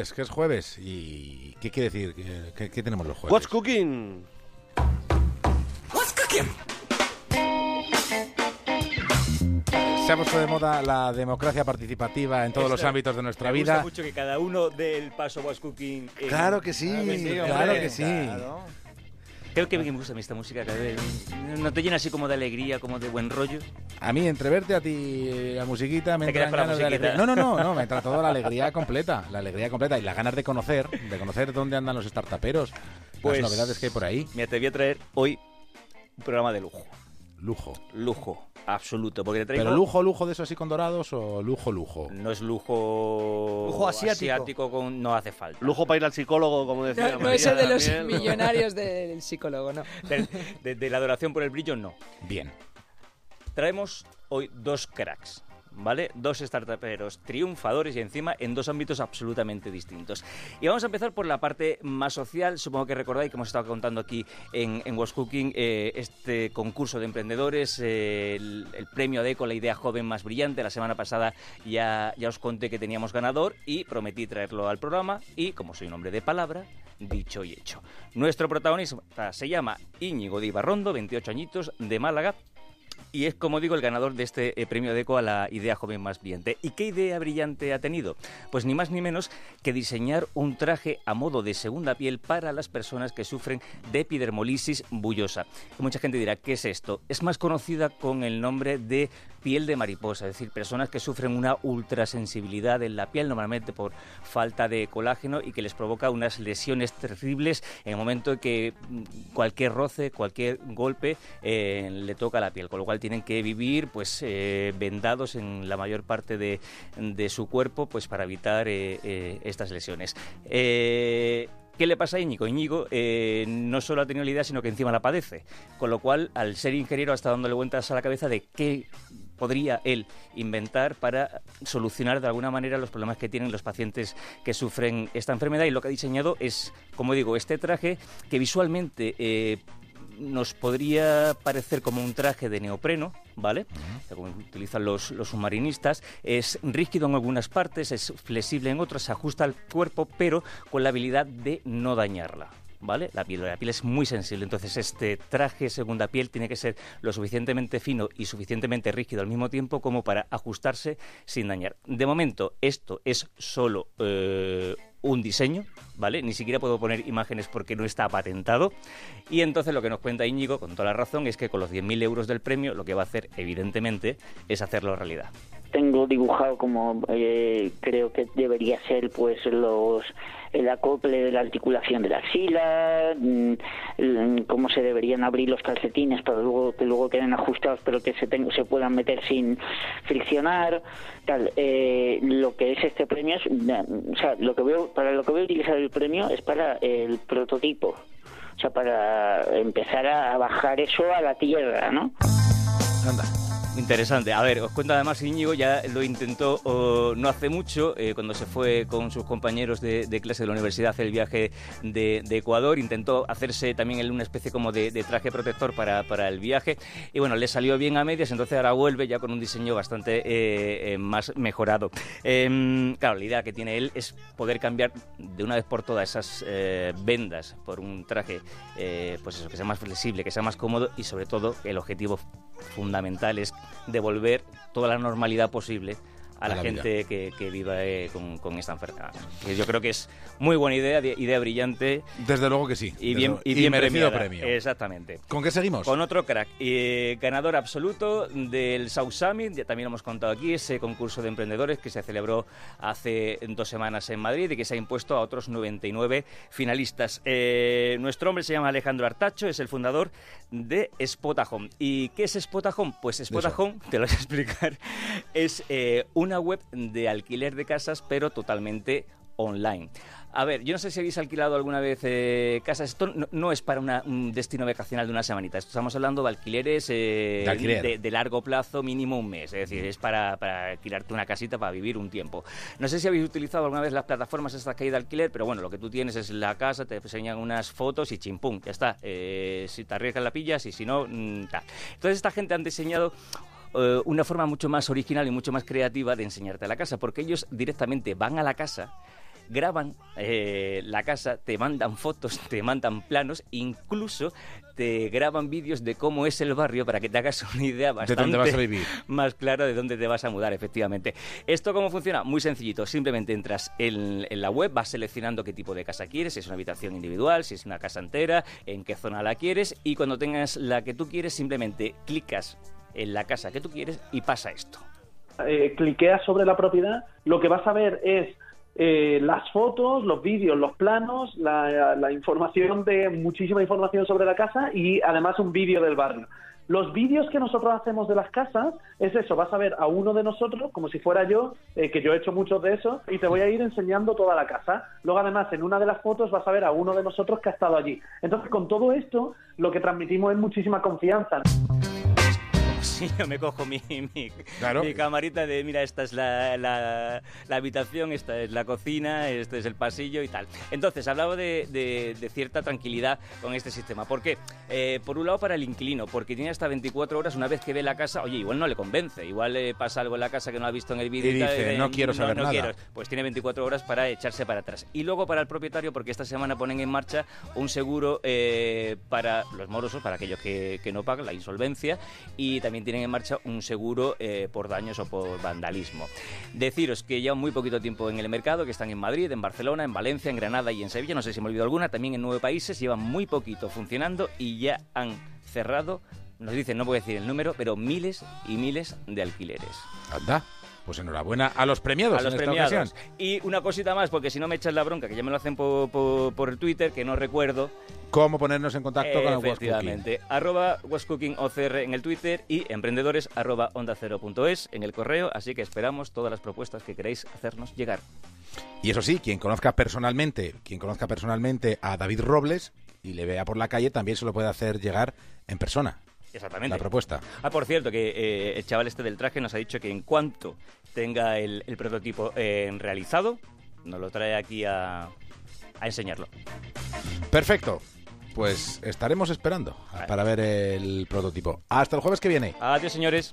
Es que es jueves y ¿qué quiere decir? ¿Qué, tenemos los jueves? What's cooking? Se ha puesto de moda la democracia participativa en todos los ámbitos de nuestra Me gusta vida. mucho que cada uno dé el paso was cooking. en- Claro que sí, Claro que sí, claro hombre. que sí. Creo que me gusta a mí esta música. vez. ¿No te llena así como de alegría, como de buen rollo? A mí, entre verte a ti la musiquita, me ganas de alegría. No, no, no, no, me entra toda la alegría completa, la alegría completa y las ganas de conocer, de conocer dónde andan los startuperos, Pues- las novedades que hay por ahí. Me atreví a traer hoy un programa de lujo. Lujo. Lujo, absoluto. Porque te traigo... Pero lujo, lujo de esos así con dorados o lujo, lujo. No es lujo... Lujo asiático. con... No hace falta. Lujo para ir al psicólogo, como decía No, no María es el de los millonarios del psicólogo, no. De, de- de la adoración por el brillo, no. Bien. Traemos hoy dos cracks, ¿vale? Dos startuperos triunfadores y encima en dos ámbitos absolutamente distintos. Y vamos a empezar por la parte más social. Supongo que recordáis que hemos estado contando aquí en, en Cooking eh, este concurso de emprendedores, eh, el, el premio ADECO, la idea joven más brillante. La semana pasada ya, ya os conté que teníamos ganador y prometí traerlo al programa. Y como soy un hombre de palabra, dicho y hecho. Nuestro protagonista se llama Íñigo de Ibarrondo, 28 añitos, de Málaga. Y es, como digo, el ganador de este eh, premio DECO a la idea joven más brillante. ¿Y qué idea brillante ha tenido? Pues ni más ni menos que diseñar un traje a modo de segunda piel para las personas que sufren de epidermolisis bullosa. Mucha gente dirá, ¿qué es esto? Es más conocida con el nombre de piel de mariposa, es decir, personas que sufren una ultrasensibilidad en la piel, normalmente por falta de colágeno y que les provoca unas lesiones terribles en el momento en que mm, cualquier roce, cualquier golpe eh, le toca la piel, cual tienen que vivir pues eh, vendados en la mayor parte de, de su cuerpo pues para evitar eh, eh, estas lesiones. ¿Qué le pasa a Íñigo? Íñigo no solo ha tenido la idea, sino que encima la padece. Con lo cual, al ser ingeniero, ha estado dándole vueltas a la cabeza de qué podría él inventar para solucionar de alguna manera los problemas que tienen los pacientes que sufren esta enfermedad. Y lo que ha diseñado es, como digo, este traje que visualmente nos podría parecer como un traje de neopreno, ¿vale? Como utilizan los, los submarinistas. Es rígido en algunas partes, es flexible en otras, se ajusta al cuerpo, pero con la habilidad de no dañarla. ¿Vale? La piel, la piel es muy sensible, entonces este traje segunda piel tiene que ser lo suficientemente fino y suficientemente rígido al mismo tiempo como para ajustarse sin dañar. De momento, esto es solo eh, un diseño, ¿vale? Ni siquiera puedo poner imágenes porque no está patentado. Y entonces lo que nos cuenta Íñigo, con toda la razón, es que con los 10.000 euros del premio lo que va a hacer, evidentemente, es hacerlo realidad. Tengo dibujado como eh, creo que debería ser pues los el acople de la articulación de la axila mm, mm, cómo se deberían abrir los calcetines para luego que luego queden ajustados pero que se ten- se puedan meter sin friccionar tal Eh, lo que es este premio es mm, lo que veo para lo que voy a utilizar el premio es para el prototipo o sea para empezar a bajar eso a la tierra no Anda. Interesante. A ver, os cuento además, Íñigo ya lo intentó no hace mucho, eh, cuando se fue con sus compañeros de, clase de la universidad el viaje de, Ecuador. Intentó hacerse también él una especie como de, traje protector para, para el viaje. Y bueno, le salió bien a medias, entonces ahora vuelve ya con un diseño bastante eh, eh, más mejorado. Em, claro, la idea que tiene él es poder cambiar de una vez por todas esas vendas por un traje, pues eso, que sea más flexible, que sea más cómodo y sobre todo el objetivo fundamental es devolver toda la normalidad posible a la, A la gente que, que viva eh, con, con esta enfermedad. Que yo creo que es muy buena idea, de- idea brillante Desde luego que sí. y bien, luego. y bien merecido premio. Exactamente. ¿Con qué seguimos? Con otro crack, eh, ganador absoluto del South Summit, ya también lo hemos contado aquí, ese concurso de emprendedores que se celebró hace dos semanas en Madrid y que se ha impuesto a otros 99 finalistas. Eh, nuestro hombre se llama Alejandro Artacho, es el fundador de Spotahome. ¿Y qué es Spotahome? Pues Spotahome, te lo voy a explicar, es eh, una web de alquiler de casas, pero totalmente online. A ver, yo no sé si habéis alquilado alguna vez eh, casas. Esto no, no es para una- un destino vacacional de una semanita. Esto estamos hablando de alquileres eh, De alquiler. de, de largo plazo, mínimo un mes. Es decir, es para, para alquilarte una casita para vivir un tiempo. No sé si habéis utilizado alguna vez las plataformas estas que hay de alquiler, pero bueno, lo que tú tienes es la casa, te enseñan unas fotos y chimpum, ya está. Eh, si te arriesgas la pillas y si no, mm, tal. Entonces esta gente han diseñado eh, una forma mucho más original y mucho más creativa de enseñarte la casa, porque ellos directamente van a la casa graban eh, la casa, te mandan fotos, te mandan planos, incluso te graban vídeos de cómo es el barrio para que te hagas una idea bastante dónde vas a vivir. más clara de dónde te vas a mudar, efectivamente. ¿Esto cómo funciona? Muy sencillito. Simplemente entras en, en la web, vas seleccionando qué tipo de casa quieres, si es una habitación individual, si es una casa entera, en qué zona la quieres y cuando tengas la que tú quieres, simplemente clicas en la casa que tú quieres y pasa esto. eh, cliqueas sobre la propiedad, lo que vas a ver es eh, las fotos, los vídeos, los planos, la, información de muchísima información sobre la casa y además un vídeo del barrio. Los vídeos que nosotros hacemos de las casas es eso, vas a ver a uno de nosotros como si fuera yo, eh, que yo he hecho muchos de esos, y te voy a ir enseñando toda la casa. Luego además en una de las fotos vas a ver a uno de nosotros que ha estado allí. Entonces con todo esto lo que transmitimos es muchísima confianza. Sí, yo me cojo mi, mi, Claro. mi camarita de, mira, esta es la, la- la habitación, esta es la cocina, este es el pasillo y tal. Entonces, hablaba de, de- de cierta tranquilidad con este sistema. ¿Por qué? Eh, por un lado, para el inquilino, porque tiene hasta 24 horas una vez que ve la casa, oye, igual no le convence, igual le pasa algo en la casa que no ha visto en el vídeo. Y dice, eh, "No quiero saber nada". quiero. Pues tiene 24 horas para echarse para atrás. Y luego para el propietario, porque esta semana ponen en marcha un seguro eh, para los morosos, para aquellos que, que no pagan, la insolvencia, y también tienen en marcha un seguro eh, por daños o por vandalismo. Deciros que llevan muy poquito tiempo en el mercado, que están en Madrid, en Barcelona, en Valencia, en Granada y en Sevilla, no sé si me olvido alguna, también en nueve países, llevan muy poquito funcionando y ya han cerrado, nos dicen, no a decir el número, pero miles y miles de alquileres. Anda. Pues enhorabuena a los premiados a los en esta ocasión. Y una cosita más, porque si no me echas la bronca, que ya me lo hacen por, por- Twitter, que no recuerdo. ¿Cómo ponernos en contacto con el? Efectivamente. Arroba OCR en el Twitter y emprendedores arroba onda es en el correo. Así que esperamos todas las propuestas que queréis hacernos llegar. Y eso sí, quien conozca personalmente, quien conozca personalmente a David Robles y le vea por la calle, también se lo puede hacer llegar en persona. Exactamente. La propuesta. Ah, por cierto, que eh, el chaval este del traje nos ha dicho que en cuanto tenga el, el prototipo eh, realizado, nos lo trae aquí a, a enseñarlo. Perfecto. Pues estaremos esperando para ver el prototipo. Hasta el jueves que viene. Adiós, señores.